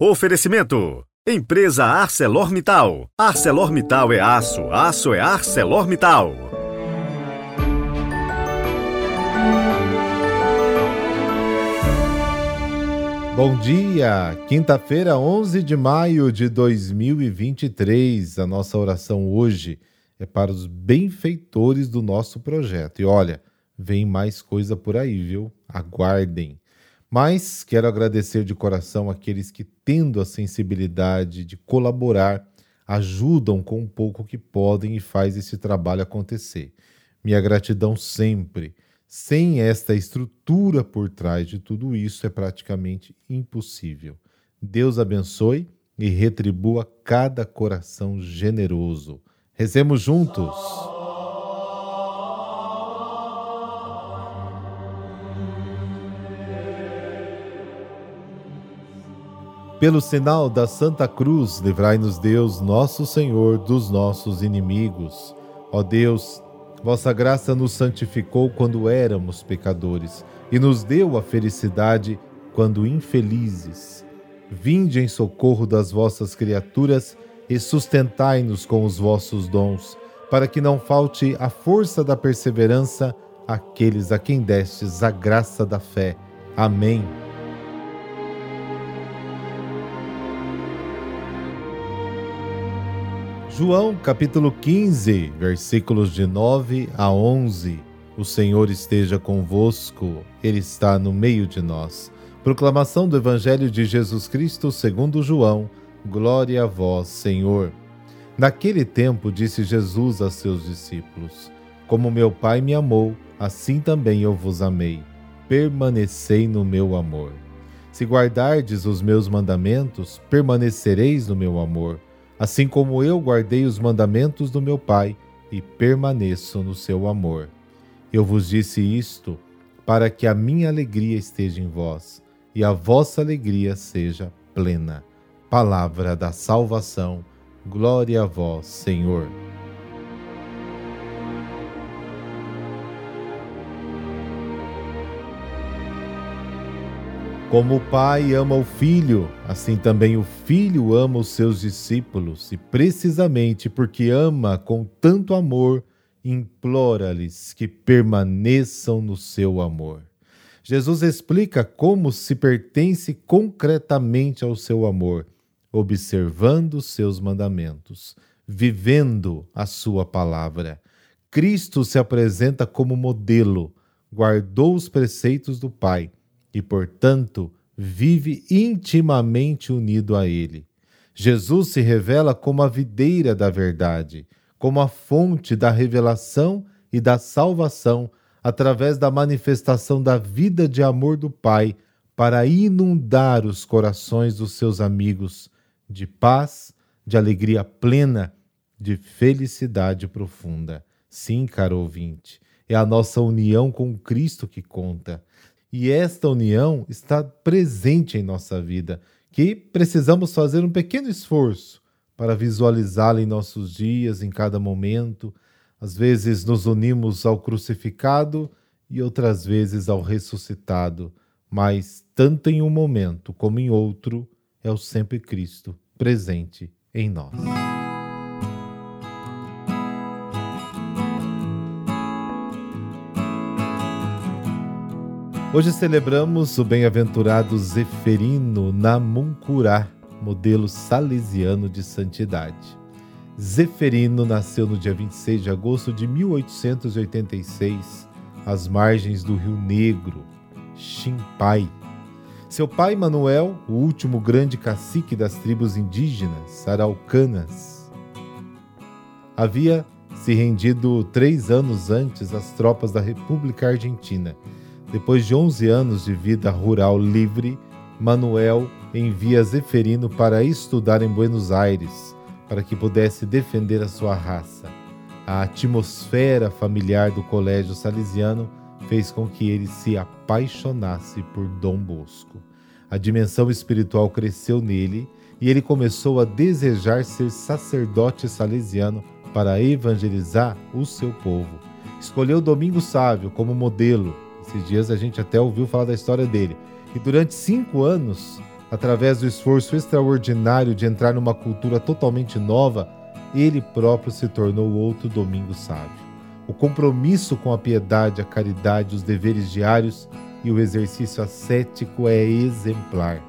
Oferecimento: Empresa ArcelorMittal. ArcelorMittal é aço, aço é ArcelorMittal. Bom dia! Quinta-feira, 11 de maio de 2023. A nossa oração hoje é para os benfeitores do nosso projeto. E olha, vem mais coisa por aí, viu? Aguardem. Mas quero agradecer de coração aqueles que, tendo a sensibilidade de colaborar, ajudam com o pouco que podem e faz esse trabalho acontecer. Minha gratidão sempre. Sem esta estrutura por trás de tudo isso é praticamente impossível. Deus abençoe e retribua cada coração generoso. Rezemos juntos. Pelo sinal da Santa Cruz, livrai-nos Deus, nosso Senhor, dos nossos inimigos. Ó Deus, vossa graça nos santificou quando éramos pecadores e nos deu a felicidade quando infelizes. Vinde em socorro das vossas criaturas e sustentai-nos com os vossos dons, para que não falte a força da perseverança àqueles a quem destes a graça da fé. Amém. João capítulo 15, versículos de 9 a 11. O Senhor esteja convosco, Ele está no meio de nós. Proclamação do Evangelho de Jesus Cristo segundo João. Glória a vós, Senhor. Naquele tempo disse Jesus a seus discípulos: Como meu Pai me amou, assim também eu vos amei. Permanecei no meu amor. Se guardardes os meus mandamentos, permanecereis no meu amor assim como eu guardei os mandamentos do meu Pai e permaneço no seu amor. Eu vos disse isto para que a minha alegria esteja em vós e a vossa alegria seja plena. Palavra da salvação. Glória a vós, Senhor. Como o Pai ama o Filho, assim também o Filho ama os seus discípulos, e precisamente porque ama com tanto amor, implora-lhes que permaneçam no seu amor. Jesus explica como se pertence concretamente ao seu amor, observando os seus mandamentos, vivendo a sua palavra. Cristo se apresenta como modelo, guardou os preceitos do Pai e, portanto, vive intimamente unido a Ele. Jesus se revela como a videira da verdade, como a fonte da revelação e da salvação através da manifestação da vida de amor do Pai para inundar os corações dos seus amigos de paz, de alegria plena, de felicidade profunda. Sim, caro ouvinte, é a nossa união com Cristo que conta. E esta união está presente em nossa vida, que precisamos fazer um pequeno esforço para visualizá-la em nossos dias, em cada momento. Às vezes nos unimos ao crucificado e outras vezes ao ressuscitado, mas tanto em um momento como em outro é o sempre Cristo presente em nós. Hoje celebramos o bem-aventurado Zeferino Namuncurá, modelo salesiano de santidade. Zeferino nasceu no dia 26 de agosto de 1886, às margens do Rio Negro, Chimpai. Seu pai, Manuel, o último grande cacique das tribos indígenas araucanas, havia se rendido três anos antes às tropas da República Argentina depois de 11 anos de vida rural livre, Manuel envia Zeferino para estudar em Buenos Aires, para que pudesse defender a sua raça. A atmosfera familiar do colégio salesiano fez com que ele se apaixonasse por Dom Bosco. A dimensão espiritual cresceu nele e ele começou a desejar ser sacerdote salesiano para evangelizar o seu povo. Escolheu Domingo Sávio como modelo esses dias a gente até ouviu falar da história dele. E durante cinco anos através do esforço extraordinário de entrar numa cultura totalmente nova, ele próprio se tornou outro domingo sábio. O compromisso com a piedade, a caridade, os deveres diários e o exercício ascético é exemplar.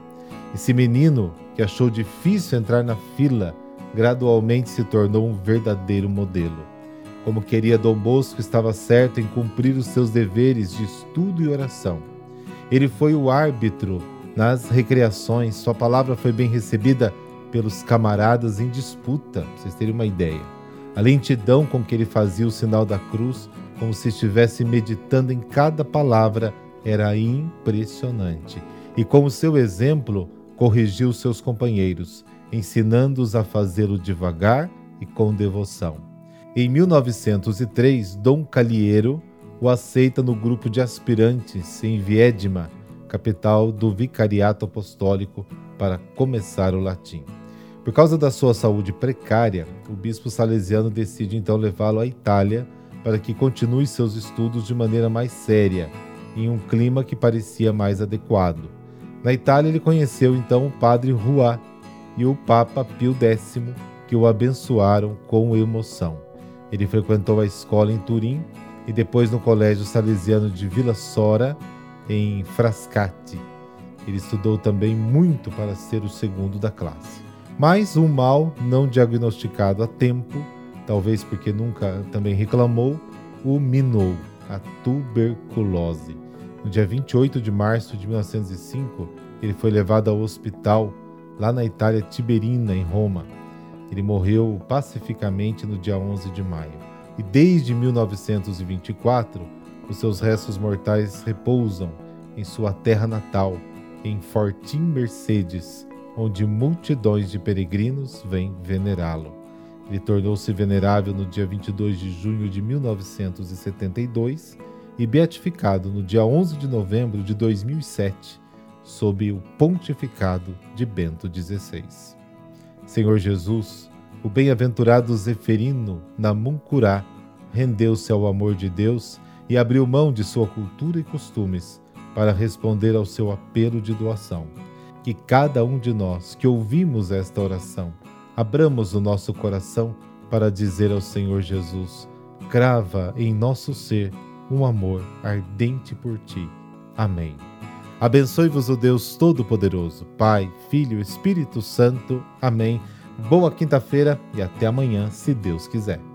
Esse menino, que achou difícil entrar na fila, gradualmente se tornou um verdadeiro modelo. Como queria Dom Bosco, estava certo em cumprir os seus deveres de estudo e oração. Ele foi o árbitro nas recreações, sua palavra foi bem recebida pelos camaradas em disputa, pra vocês terem uma ideia. A lentidão com que ele fazia o sinal da cruz, como se estivesse meditando em cada palavra, era impressionante. E como seu exemplo, corrigiu seus companheiros, ensinando-os a fazê-lo devagar e com devoção. Em 1903, Dom Calheiro o aceita no grupo de aspirantes em Viedma, capital do Vicariato Apostólico, para começar o latim. Por causa da sua saúde precária, o bispo salesiano decide então levá-lo à Itália para que continue seus estudos de maneira mais séria, em um clima que parecia mais adequado. Na Itália, ele conheceu então o padre Rua e o Papa Pio X, que o abençoaram com emoção. Ele frequentou a escola em Turim e depois no Colégio Salesiano de Villa Sora, em Frascati. Ele estudou também muito para ser o segundo da classe. Mas um mal não diagnosticado a tempo, talvez porque nunca também reclamou, o minou, a tuberculose. No dia 28 de março de 1905, ele foi levado ao hospital lá na Itália Tiberina, em Roma. Ele morreu pacificamente no dia 11 de maio. E desde 1924, os seus restos mortais repousam em sua terra natal, em Fortim Mercedes, onde multidões de peregrinos vêm venerá-lo. Ele tornou-se venerável no dia 22 de junho de 1972 e beatificado no dia 11 de novembro de 2007, sob o pontificado de Bento XVI. Senhor Jesus, o bem-aventurado Zeferino Namuncurá rendeu-se ao amor de Deus e abriu mão de sua cultura e costumes para responder ao seu apelo de doação. Que cada um de nós que ouvimos esta oração, abramos o nosso coração para dizer ao Senhor Jesus: crava em nosso ser um amor ardente por ti. Amém. Abençoe-vos o Deus Todo-Poderoso, Pai, Filho Espírito Santo. Amém. Boa quinta-feira e até amanhã, se Deus quiser.